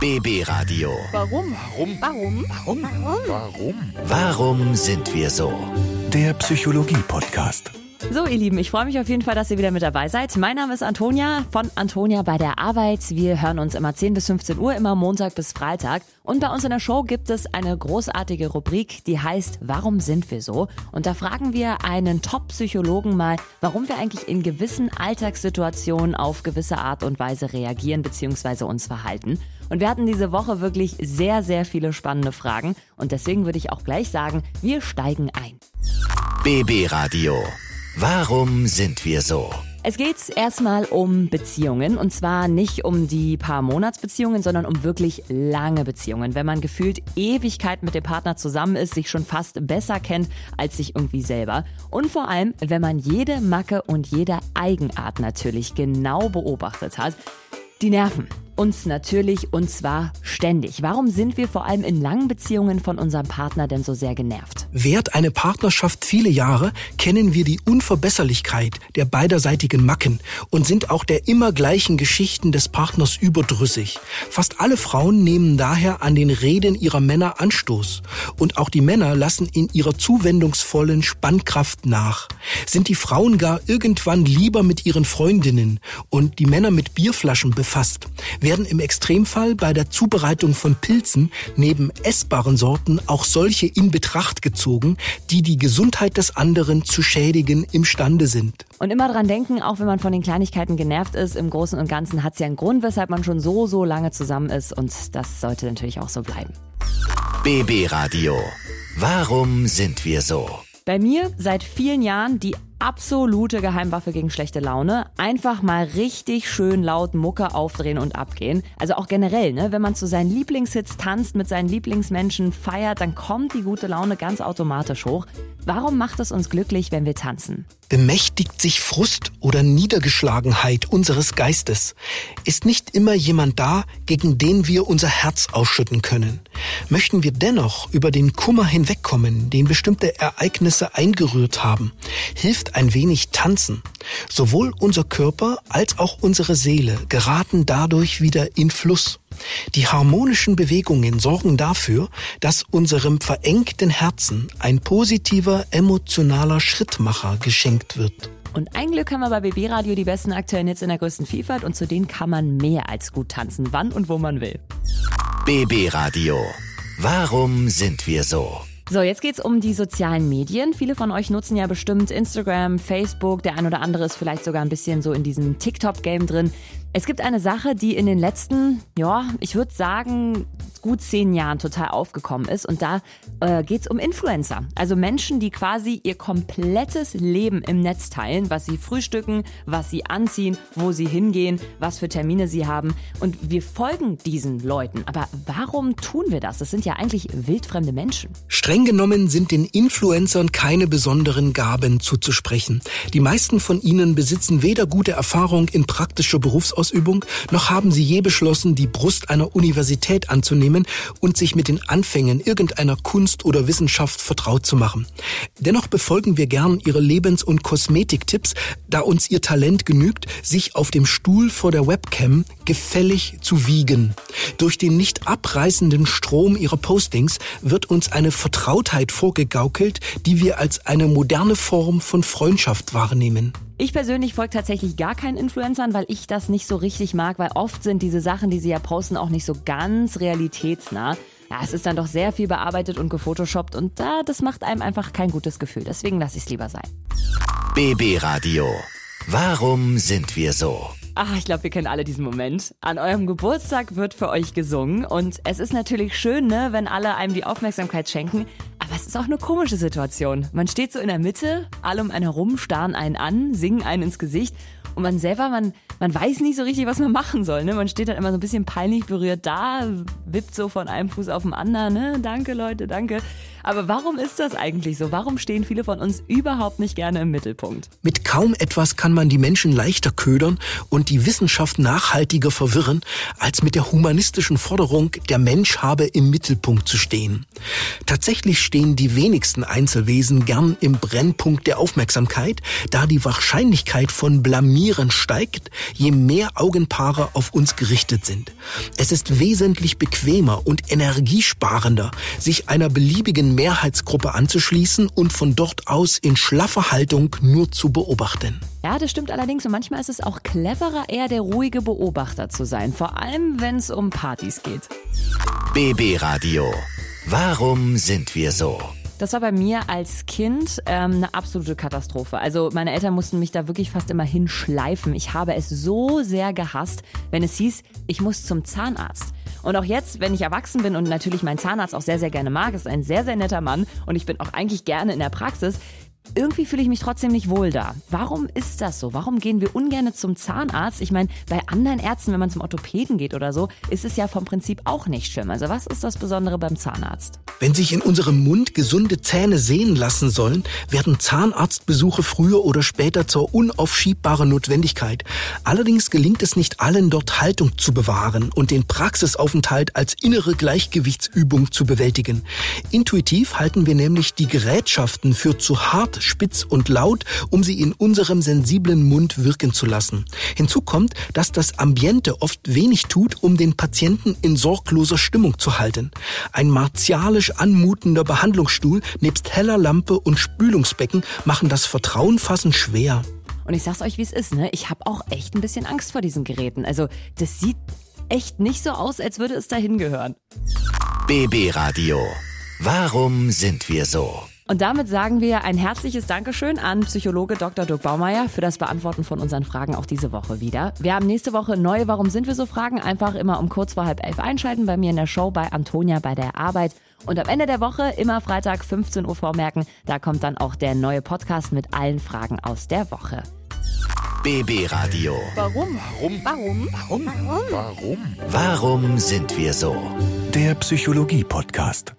BB Radio. Warum? Warum? Warum? Warum? Warum? Warum sind wir so? Der Psychologie-Podcast. So, ihr Lieben, ich freue mich auf jeden Fall, dass ihr wieder mit dabei seid. Mein Name ist Antonia von Antonia bei der Arbeit. Wir hören uns immer 10 bis 15 Uhr, immer Montag bis Freitag. Und bei uns in der Show gibt es eine großartige Rubrik, die heißt Warum sind wir so? Und da fragen wir einen Top-Psychologen mal, warum wir eigentlich in gewissen Alltagssituationen auf gewisse Art und Weise reagieren bzw. uns verhalten. Und wir hatten diese Woche wirklich sehr, sehr viele spannende Fragen. Und deswegen würde ich auch gleich sagen, wir steigen ein. BB Radio. Warum sind wir so? Es geht erstmal um Beziehungen und zwar nicht um die paar Monatsbeziehungen, sondern um wirklich lange Beziehungen. Wenn man gefühlt Ewigkeit mit dem Partner zusammen ist, sich schon fast besser kennt als sich irgendwie selber. Und vor allem, wenn man jede Macke und jede Eigenart natürlich genau beobachtet hat. Die Nerven. Uns natürlich und zwar ständig. Warum sind wir vor allem in langen Beziehungen von unserem Partner denn so sehr genervt? Währt eine Partnerschaft viele Jahre, kennen wir die Unverbesserlichkeit der beiderseitigen Macken und sind auch der immer gleichen Geschichten des Partners überdrüssig. Fast alle Frauen nehmen daher an den Reden ihrer Männer Anstoß. Und auch die Männer lassen in ihrer zuwendungsvollen Spannkraft nach. Sind die Frauen gar irgendwann lieber mit ihren Freundinnen und die Männer mit Bierflaschen befasst, werden im Extremfall bei der Zubereitung von Pilzen neben essbaren Sorten auch solche in Betracht gezogen, die die Gesundheit des anderen zu schädigen imstande sind. Und immer dran denken, auch wenn man von den Kleinigkeiten genervt ist, im Großen und Ganzen hat es ja einen Grund, weshalb man schon so, so lange zusammen ist und das sollte natürlich auch so bleiben. BB Radio. Warum sind wir so? Bei mir seit vielen Jahren die absolute Geheimwaffe gegen schlechte Laune. Einfach mal richtig schön laut Mucke aufdrehen und abgehen. Also auch generell, ne? wenn man zu seinen Lieblingshits tanzt, mit seinen Lieblingsmenschen feiert, dann kommt die gute Laune ganz automatisch hoch. Warum macht es uns glücklich, wenn wir tanzen? Bemächtigt sich Frust oder Niedergeschlagenheit unseres Geistes? Ist nicht immer jemand da, gegen den wir unser Herz ausschütten können? Möchten wir dennoch über den Kummer hinwegkommen, den bestimmte Ereignisse eingerührt haben? Hilft ein wenig Tanzen. Sowohl unser Körper als auch unsere Seele geraten dadurch wieder in Fluss. Die harmonischen Bewegungen sorgen dafür, dass unserem verengten Herzen ein positiver emotionaler Schrittmacher geschenkt wird. Und ein Glück haben wir bei BB Radio die besten aktuellen Hits in der größten Vielfalt und zu denen kann man mehr als gut tanzen, wann und wo man will. BB Radio. Warum sind wir so? So, jetzt geht's um die sozialen Medien. Viele von euch nutzen ja bestimmt Instagram, Facebook. Der ein oder andere ist vielleicht sogar ein bisschen so in diesem TikTok-Game drin. Es gibt eine Sache, die in den letzten, ja, ich würde sagen, gut zehn Jahren total aufgekommen ist. Und da äh, geht es um Influencer. Also Menschen, die quasi ihr komplettes Leben im Netz teilen, was sie frühstücken, was sie anziehen, wo sie hingehen, was für Termine sie haben. Und wir folgen diesen Leuten. Aber warum tun wir das? Das sind ja eigentlich wildfremde Menschen. Streng genommen sind den Influencern keine besonderen Gaben zuzusprechen. Die meisten von ihnen besitzen weder gute Erfahrung in praktischer Berufsausübung, noch haben sie je beschlossen, die Brust einer Universität anzunehmen nehmen und sich mit den Anfängen irgendeiner Kunst oder Wissenschaft vertraut zu machen. Dennoch befolgen wir gern ihre Lebens- und Kosmetiktipps, da uns ihr Talent genügt, sich auf dem Stuhl vor der Webcam gefällig zu wiegen. Durch den nicht abreißenden Strom ihrer Postings wird uns eine Vertrautheit vorgegaukelt, die wir als eine moderne Form von Freundschaft wahrnehmen. Ich persönlich folge tatsächlich gar keinen Influencern, weil ich das nicht so richtig mag, weil oft sind diese Sachen, die sie ja posten, auch nicht so ganz realitätsnah. Ja, es ist dann doch sehr viel bearbeitet und gefotoshoppt und da, das macht einem einfach kein gutes Gefühl. Deswegen lasse ich es lieber sein. BB Radio. Warum sind wir so? Ach, ich glaube, wir kennen alle diesen Moment. An eurem Geburtstag wird für euch gesungen und es ist natürlich schön, ne, wenn alle einem die Aufmerksamkeit schenken. Aber es ist auch eine komische Situation. Man steht so in der Mitte, alle um einen herum starren einen an, singen einen ins Gesicht und man selber, man, man weiß nicht so richtig, was man machen soll. Ne? Man steht dann immer so ein bisschen peinlich berührt da, wippt so von einem Fuß auf den anderen. Ne? Danke, Leute, danke. Aber warum ist das eigentlich so? Warum stehen viele von uns überhaupt nicht gerne im Mittelpunkt? Mit kaum etwas kann man die Menschen leichter ködern und die Wissenschaft nachhaltiger verwirren, als mit der humanistischen Forderung, der Mensch habe im Mittelpunkt zu stehen. Tatsächlich stehen die wenigsten Einzelwesen gern im Brennpunkt der Aufmerksamkeit, da die Wahrscheinlichkeit von Blamieren steigt, je mehr Augenpaare auf uns gerichtet sind. Es ist wesentlich bequemer und energiesparender, sich einer beliebigen Mehrheitsgruppe anzuschließen und von dort aus in schlaffer Haltung nur zu beobachten. Ja, das stimmt allerdings und manchmal ist es auch cleverer, eher der ruhige Beobachter zu sein, vor allem wenn es um Partys geht. BB Radio. Warum sind wir so? Das war bei mir als Kind ähm, eine absolute Katastrophe. Also meine Eltern mussten mich da wirklich fast immer hinschleifen. Ich habe es so sehr gehasst, wenn es hieß, ich muss zum Zahnarzt. Und auch jetzt, wenn ich erwachsen bin und natürlich meinen Zahnarzt auch sehr, sehr gerne mag, ist ein sehr, sehr netter Mann. Und ich bin auch eigentlich gerne in der Praxis, irgendwie fühle ich mich trotzdem nicht wohl da. Warum ist das so? Warum gehen wir ungern zum Zahnarzt? Ich meine, bei anderen Ärzten, wenn man zum Orthopäden geht oder so, ist es ja vom Prinzip auch nicht schlimm. Also was ist das Besondere beim Zahnarzt? Wenn sich in unserem Mund gesunde Zähne sehen lassen sollen, werden Zahnarztbesuche früher oder später zur unaufschiebbaren Notwendigkeit. Allerdings gelingt es nicht allen, dort Haltung zu bewahren und den Praxisaufenthalt als innere Gleichgewichtsübung zu bewältigen. Intuitiv halten wir nämlich die Gerätschaften für zu hart, spitz und laut, um sie in unserem sensiblen Mund wirken zu lassen. Hinzu kommt, dass das Ambiente oft wenig tut, um den Patienten in sorgloser Stimmung zu halten. Ein martialisch anmutender Behandlungsstuhl nebst heller Lampe und Spülungsbecken machen das Vertrauenfassen schwer. Und ich sag's euch, wie es ist, ne? Ich habe auch echt ein bisschen Angst vor diesen Geräten. Also, das sieht echt nicht so aus, als würde es dahin gehören. BB Radio. Warum sind wir so? Und damit sagen wir ein herzliches Dankeschön an Psychologe Dr. Dirk Baumeier für das Beantworten von unseren Fragen auch diese Woche wieder. Wir haben nächste Woche neue Warum sind wir so Fragen. Einfach immer um kurz vor halb elf einschalten bei mir in der Show bei Antonia bei der Arbeit. Und am Ende der Woche, immer Freitag 15 Uhr vormerken, da kommt dann auch der neue Podcast mit allen Fragen aus der Woche. BB Radio. Warum? Warum? Warum? Warum? Warum? Warum sind wir so? Der Psychologie-Podcast.